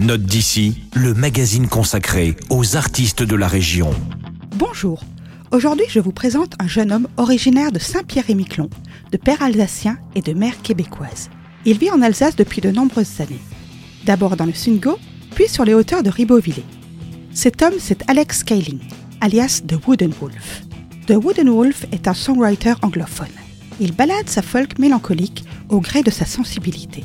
Note d'ici, le magazine consacré aux artistes de la région. Bonjour. Aujourd'hui, je vous présente un jeune homme originaire de Saint-Pierre-et-Miquelon, de père alsacien et de mère québécoise. Il vit en Alsace depuis de nombreuses années. D'abord dans le Sungo, puis sur les hauteurs de Ribeauvillé. Cet homme, c'est Alex Kaling, alias The Wooden Wolf. The Wooden Wolf est un songwriter anglophone. Il balade sa folk mélancolique au gré de sa sensibilité.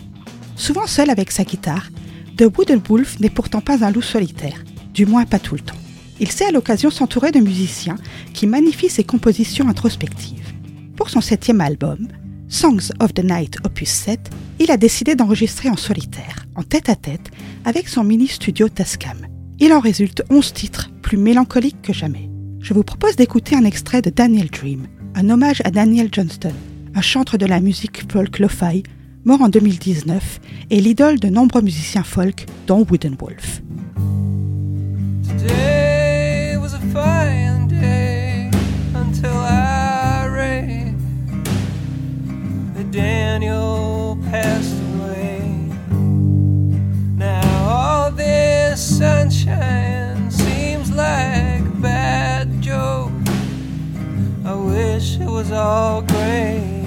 Souvent seul avec sa guitare, The Wooden Wolf n'est pourtant pas un loup solitaire, du moins pas tout le temps. Il sait à l'occasion s'entourer de musiciens qui magnifient ses compositions introspectives. Pour son septième album, Songs of the Night Opus 7, il a décidé d'enregistrer en solitaire, en tête-à-tête, avec son mini-studio Tascam. Il en résulte 11 titres, plus mélancoliques que jamais. Je vous propose d'écouter un extrait de Daniel Dream, un hommage à Daniel Johnston, un chantre de la musique folk lo-fi mort en 2019, et l'idole de nombreux musiciens folk, dont Wooden Wolf. Today was a fine day until I read Daniel passed away. Now all this sunshine seems like a bad joke. I wish it was all gray.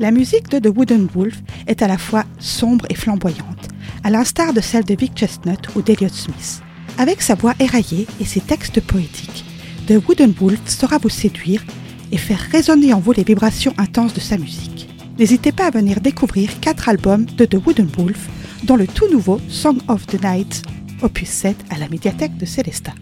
La musique de The Wooden Wolf est à la fois sombre et flamboyante, à l'instar de celle de Vic Chestnut ou d'Eliot Smith. Avec sa voix éraillée et ses textes poétiques, The Wooden Wolf saura vous séduire et faire résonner en vous les vibrations intenses de sa musique. N'hésitez pas à venir découvrir quatre albums de The Wooden Wolf, dont le tout nouveau Song of the Night, opus 7 à la médiathèque de Célestat.